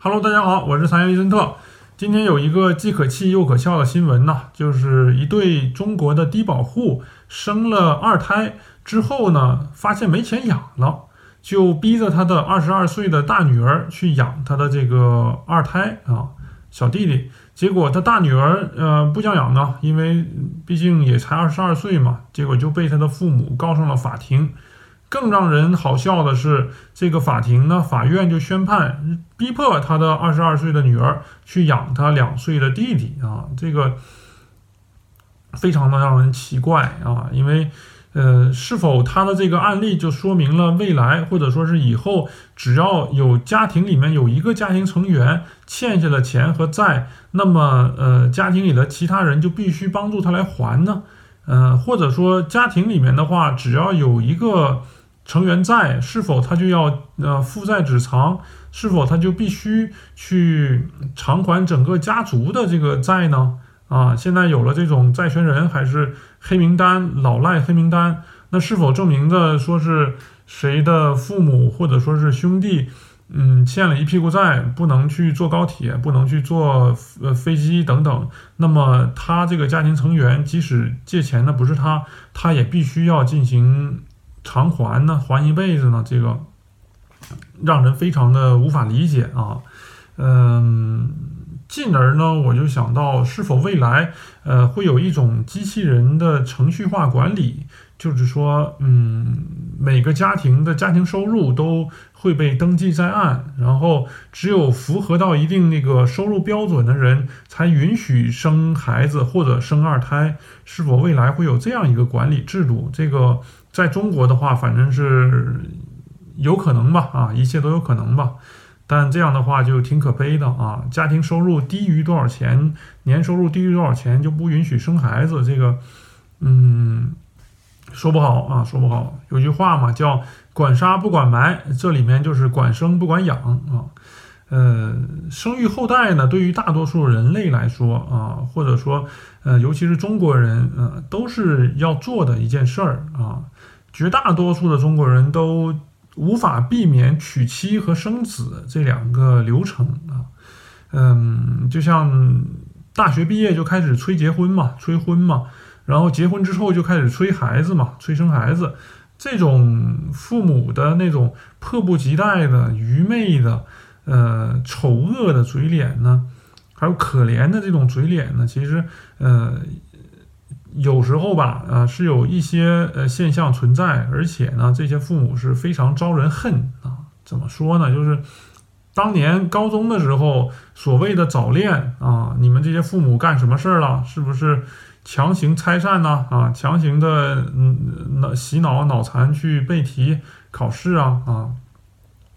Hello，大家好，我是残阳医生特。今天有一个既可气又可笑的新闻呢，就是一对中国的低保户生了二胎之后呢，发现没钱养了，就逼着他的二十二岁的大女儿去养他的这个二胎啊小弟弟。结果他大女儿呃不想养呢，因为毕竟也才二十二岁嘛，结果就被他的父母告上了法庭。更让人好笑的是，这个法庭呢，法院就宣判，逼迫他的二十二岁的女儿去养他两岁的弟弟啊，这个非常的让人奇怪啊，因为，呃，是否他的这个案例就说明了未来或者说是以后，只要有家庭里面有一个家庭成员欠下了钱和债，那么，呃，家庭里的其他人就必须帮助他来还呢？呃，或者说家庭里面的话，只要有一个。成员债，是否他就要呃负债止偿？是否他就必须去偿还整个家族的这个债呢？啊，现在有了这种债权人还是黑名单老赖黑名单，那是否证明着说是谁的父母或者说是兄弟，嗯，欠了一屁股债，不能去坐高铁，不能去坐呃飞机等等？那么他这个家庭成员即使借钱的不是他，他也必须要进行。偿还呢，还一辈子呢，这个让人非常的无法理解啊。嗯，进而呢，我就想到，是否未来呃会有一种机器人的程序化管理，就是说，嗯，每个家庭的家庭收入都会被登记在案，然后只有符合到一定那个收入标准的人才允许生孩子或者生二胎。是否未来会有这样一个管理制度？这个。在中国的话，反正是有可能吧，啊，一切都有可能吧。但这样的话就挺可悲的啊。家庭收入低于多少钱，年收入低于多少钱就不允许生孩子，这个，嗯，说不好啊，说不好。有句话嘛，叫“管杀不管埋”，这里面就是管生不管养啊。呃，生育后代呢，对于大多数人类来说啊，或者说，呃，尤其是中国人，呃，都是要做的一件事儿啊。绝大多数的中国人都无法避免娶妻和生子这两个流程啊，嗯，就像大学毕业就开始催结婚嘛，催婚嘛，然后结婚之后就开始催孩子嘛，催生孩子，这种父母的那种迫不及待的、愚昧的、呃丑恶的嘴脸呢，还有可怜的这种嘴脸呢，其实呃。有时候吧，啊，是有一些呃现象存在，而且呢，这些父母是非常招人恨啊。怎么说呢？就是当年高中的时候，所谓的早恋啊，你们这些父母干什么事儿了？是不是强行拆散呢？啊，强行的嗯脑洗脑脑残去背题考试啊啊，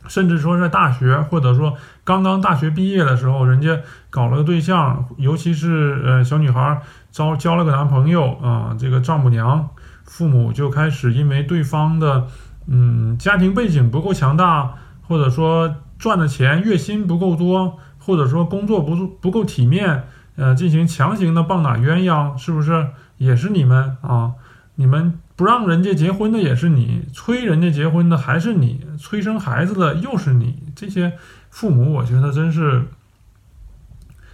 甚至说在大学或者说刚刚大学毕业的时候，人家搞了个对象，尤其是呃小女孩。招交了个男朋友啊，这个丈母娘父母就开始因为对方的嗯家庭背景不够强大，或者说赚的钱月薪不够多，或者说工作不不够体面，呃，进行强行的棒打鸳鸯，是不是也是你们啊？你们不让人家结婚的也是你，催人家结婚的还是你，催生孩子的又是你，这些父母我觉得真是。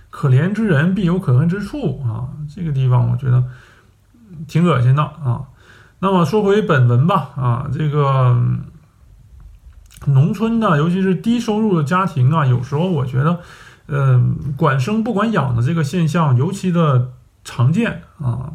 可怜之人必有可恨之处啊！这个地方我觉得挺恶心的啊。那么说回本文吧啊，这个农村的，尤其是低收入的家庭啊，有时候我觉得，嗯，管生不管养的这个现象尤其的常见啊。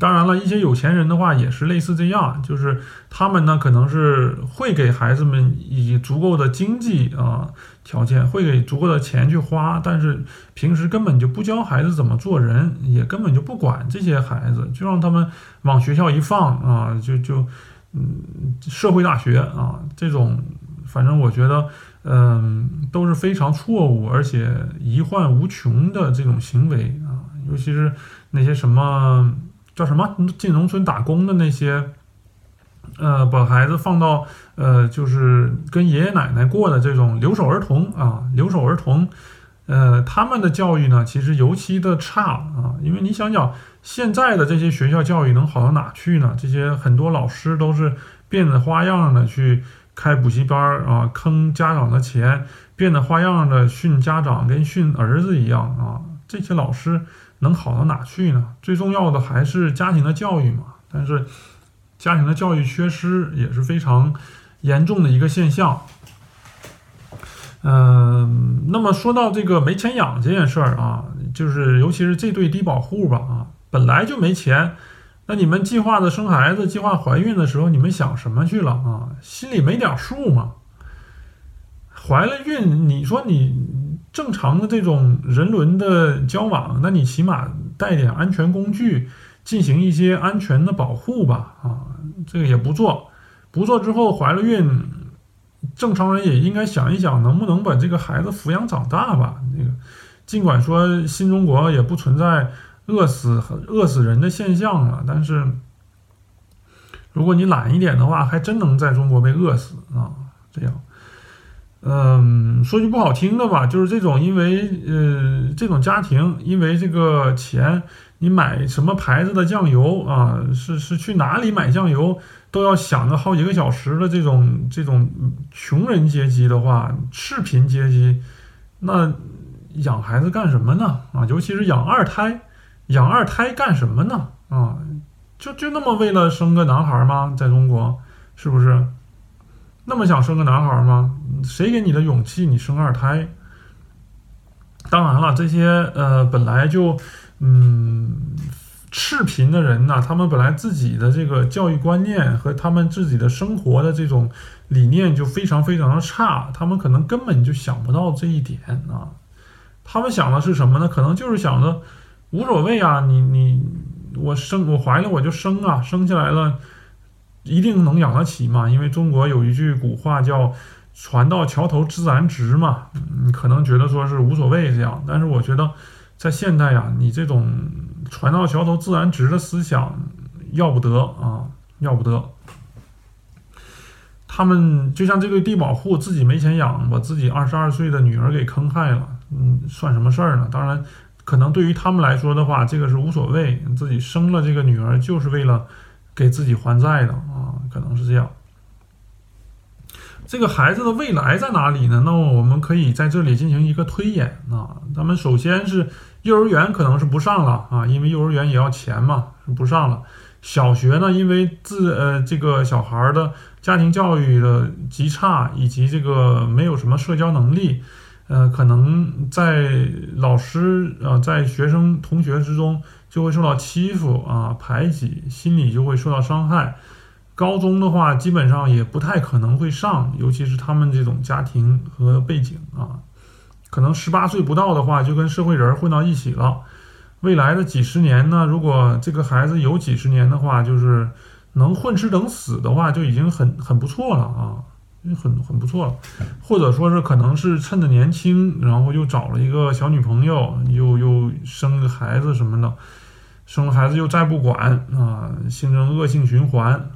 当然了，一些有钱人的话也是类似这样，就是他们呢可能是会给孩子们以足够的经济啊条件，会给足够的钱去花，但是平时根本就不教孩子怎么做人，也根本就不管这些孩子，就让他们往学校一放啊，就就嗯社会大学啊这种，反正我觉得嗯都是非常错误而且遗患无穷的这种行为啊，尤其是那些什么。叫什么？进农村打工的那些，呃，把孩子放到呃，就是跟爷爷奶奶过的这种留守儿童啊，留守儿童，呃，他们的教育呢，其实尤其的差啊。因为你想想，现在的这些学校教育能好到哪去呢？这些很多老师都是变着花样的去开补习班儿啊，坑家长的钱，变着花样的训家长，跟训儿子一样啊。这些老师能好到哪去呢？最重要的还是家庭的教育嘛。但是家庭的教育缺失也是非常严重的一个现象。嗯，那么说到这个没钱养这件事儿啊，就是尤其是这对低保户吧啊，本来就没钱，那你们计划的生孩子、计划怀孕的时候，你们想什么去了啊？心里没点数吗？怀了孕，你说你正常的这种人伦的交往，那你起码带点安全工具，进行一些安全的保护吧啊，这个也不做，不做之后怀了孕。正常人也应该想一想，能不能把这个孩子抚养长大吧？那个，尽管说新中国也不存在饿死饿死人的现象了，但是如果你懒一点的话，还真能在中国被饿死啊！这样，嗯，说句不好听的吧，就是这种因为呃这种家庭因为这个钱，你买什么牌子的酱油啊？是是去哪里买酱油？都要想个好几个小时的这种这种穷人阶级的话，赤贫阶级，那养孩子干什么呢？啊，尤其是养二胎，养二胎干什么呢？啊，就就那么为了生个男孩吗？在中国，是不是？那么想生个男孩吗？谁给你的勇气？你生二胎？当然了，这些呃本来就嗯。赤贫的人呢，他们本来自己的这个教育观念和他们自己的生活的这种理念就非常非常的差，他们可能根本就想不到这一点啊。他们想的是什么呢？可能就是想着无所谓啊，你你我生我怀了我就生啊，生下来了一定能养得起嘛。因为中国有一句古话叫“船到桥头自然直”嘛，你可能觉得说是无所谓这样，但是我觉得在现代呀，你这种。船到桥头自然直的思想要不得啊，要不得。他们就像这对低保户自己没钱养，把自己二十二岁的女儿给坑害了，嗯，算什么事儿呢？当然，可能对于他们来说的话，这个是无所谓，自己生了这个女儿就是为了给自己还债的啊，可能是这样。这个孩子的未来在哪里呢？那么我们可以在这里进行一个推演啊。咱们首先是幼儿园可能是不上了啊，因为幼儿园也要钱嘛，不上了。小学呢，因为自呃这个小孩的家庭教育的极差，以及这个没有什么社交能力，呃，可能在老师啊在学生同学之中就会受到欺负啊排挤，心理就会受到伤害。高中的话，基本上也不太可能会上，尤其是他们这种家庭和背景啊，可能十八岁不到的话，就跟社会人混到一起了。未来的几十年呢，如果这个孩子有几十年的话，就是能混吃等死的话，就已经很很不错了啊，很很不错了。或者说是可能是趁着年轻，然后又找了一个小女朋友，又又生个孩子什么的，生了孩子又再不管啊，形成恶性循环。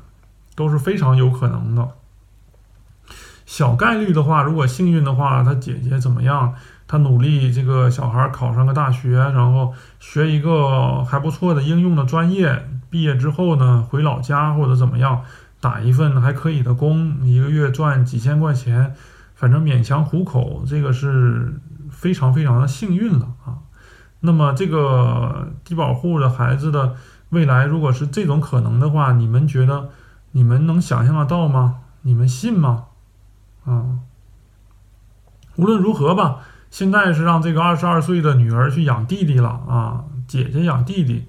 都是非常有可能的，小概率的话，如果幸运的话，他姐姐怎么样？他努力，这个小孩考上个大学，然后学一个还不错的应用的专业，毕业之后呢，回老家或者怎么样，打一份还可以的工，一个月赚几千块钱，反正勉强糊口，这个是非常非常的幸运了啊。那么这个低保户的孩子的未来，如果是这种可能的话，你们觉得？你们能想象得到吗？你们信吗？啊，无论如何吧，现在是让这个二十二岁的女儿去养弟弟了啊，姐姐养弟弟。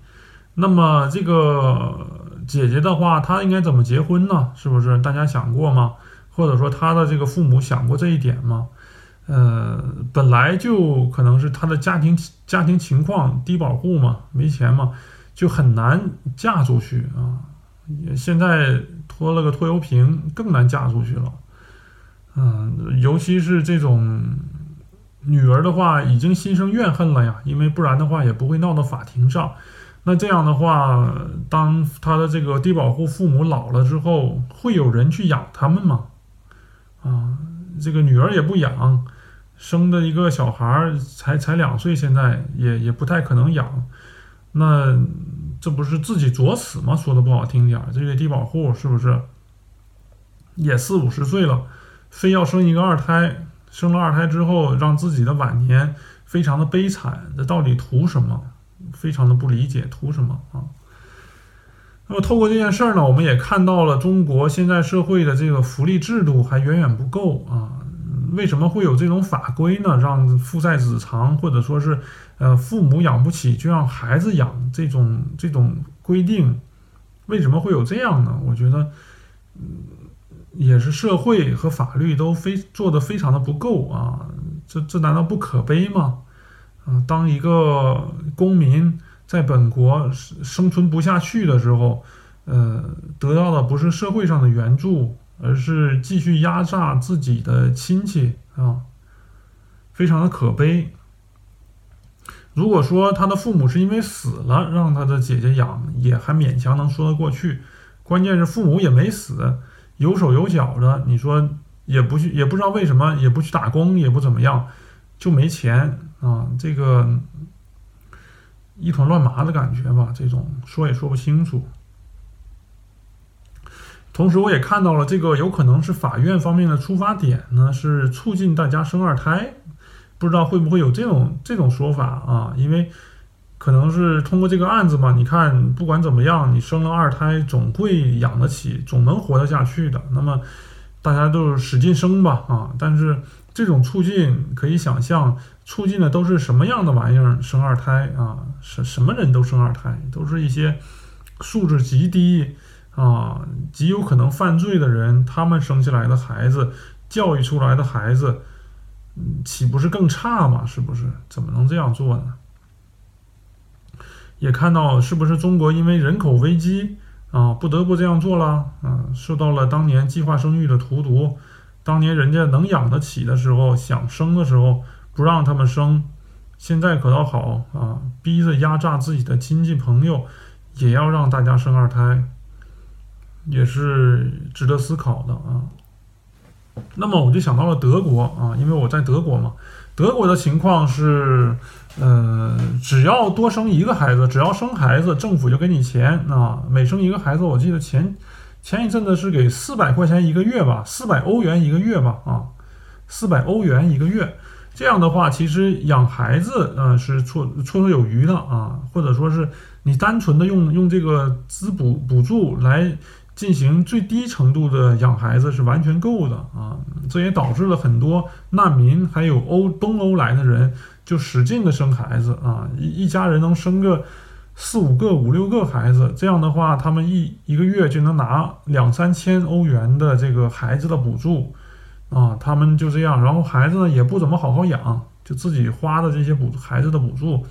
那么这个姐姐的话，她应该怎么结婚呢？是不是大家想过吗？或者说她的这个父母想过这一点吗？呃，本来就可能是她的家庭家庭情况低保户嘛，没钱嘛，就很难嫁出去啊。现在拖了个拖油瓶，更难嫁出去了。嗯，尤其是这种女儿的话，已经心生怨恨了呀，因为不然的话也不会闹到法庭上。那这样的话，当他的这个低保户父母老了之后，会有人去养他们吗？啊，这个女儿也不养，生的一个小孩儿才才两岁，现在也也不太可能养。那。这不是自己作死吗？说的不好听点儿，这个低保户是不是？也四五十岁了，非要生一个二胎，生了二胎之后，让自己的晚年非常的悲惨，这到底图什么？非常的不理解，图什么啊？那么透过这件事儿呢，我们也看到了中国现在社会的这个福利制度还远远不够啊。为什么会有这种法规呢？让父债子偿，或者说是呃父母养不起就让孩子养这种这种规定，为什么会有这样呢？我觉得，嗯，也是社会和法律都非做的非常的不够啊。这这难道不可悲吗？当一个公民。在本国生存不下去的时候，呃，得到的不是社会上的援助，而是继续压榨自己的亲戚啊，非常的可悲。如果说他的父母是因为死了让他的姐姐养，也还勉强能说得过去。关键是父母也没死，有手有脚的，你说也不去，也不知道为什么也不去打工，也不怎么样，就没钱啊，这个。一团乱麻的感觉吧，这种说也说不清楚。同时，我也看到了这个有可能是法院方面的出发点呢，是促进大家生二胎，不知道会不会有这种这种说法啊？因为可能是通过这个案子嘛，你看不管怎么样，你生了二胎总会养得起，总能活得下去的。那么大家都使劲生吧啊！但是这种促进可以想象。促进的都是什么样的玩意儿？生二胎啊，什什么人都生二胎，都是一些素质极低啊，极有可能犯罪的人，他们生下来的孩子，教育出来的孩子，岂不是更差吗？是不是？怎么能这样做呢？也看到是不是中国因为人口危机啊，不得不这样做了啊，受到了当年计划生育的荼毒，当年人家能养得起的时候，想生的时候。不让他们生，现在可倒好啊，逼着压榨自己的亲戚朋友，也要让大家生二胎，也是值得思考的啊。那么我就想到了德国啊，因为我在德国嘛，德国的情况是，呃，只要多生一个孩子，只要生孩子，政府就给你钱啊，每生一个孩子，我记得前前一阵子是给四百块钱一个月吧，四百欧元一个月吧，啊，四百欧元一个月。这样的话，其实养孩子，呃，是绰绰绰有余的啊，或者说是你单纯的用用这个资补补助来进行最低程度的养孩子是完全够的啊。这也导致了很多难民还有欧东欧来的人就使劲的生孩子啊，一一家人能生个四五个、五六个孩子，这样的话，他们一一个月就能拿两三千欧元的这个孩子的补助。啊，他们就这样，然后孩子呢也不怎么好好养，就自己花的这些补孩子的补助，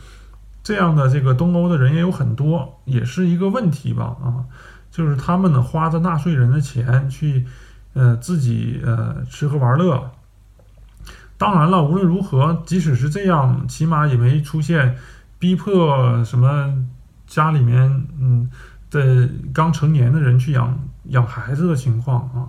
这样的这个东欧的人也有很多，也是一个问题吧？啊，就是他们呢花着纳税人的钱去，呃，自己呃吃喝玩乐。当然了，无论如何，即使是这样，起码也没出现逼迫什么家里面嗯的刚成年的人去养养孩子的情况啊。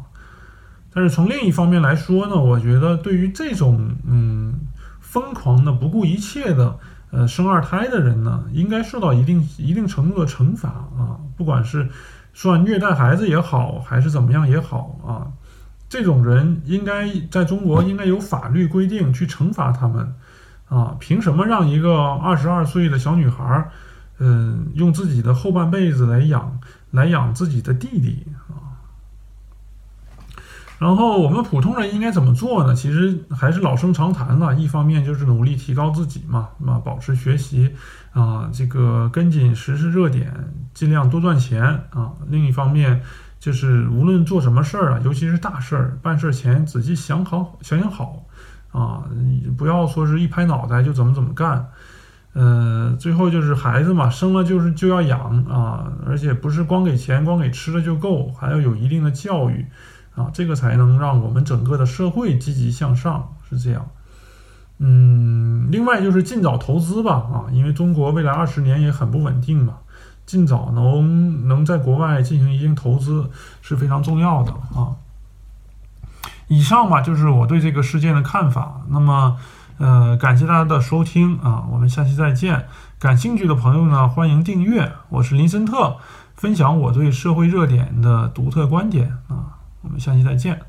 但是从另一方面来说呢，我觉得对于这种嗯疯狂的不顾一切的呃生二胎的人呢，应该受到一定一定程度的惩罚啊，不管是算虐待孩子也好，还是怎么样也好啊，这种人应该在中国应该有法律规定去惩罚他们。啊，凭什么让一个二十二岁的小女孩嗯用自己的后半辈子来养来养自己的弟弟啊？然后我们普通人应该怎么做呢？其实还是老生常谈了。一方面就是努力提高自己嘛，啊，保持学习啊，这个跟紧时事热点，尽量多赚钱啊。另一方面就是无论做什么事儿啊，尤其是大事儿，办事前仔细想好想想好啊，不要说是一拍脑袋就怎么怎么干。呃，最后就是孩子嘛，生了就是就要养啊，而且不是光给钱、光给吃的就够，还要有一定的教育。啊，这个才能让我们整个的社会积极向上，是这样。嗯，另外就是尽早投资吧，啊，因为中国未来二十年也很不稳定嘛，尽早能能在国外进行一定投资是非常重要的啊。以上吧，就是我对这个事件的看法。那么，呃，感谢大家的收听啊，我们下期再见。感兴趣的朋友呢，欢迎订阅。我是林森特，分享我对社会热点的独特观点啊。我们下期再见。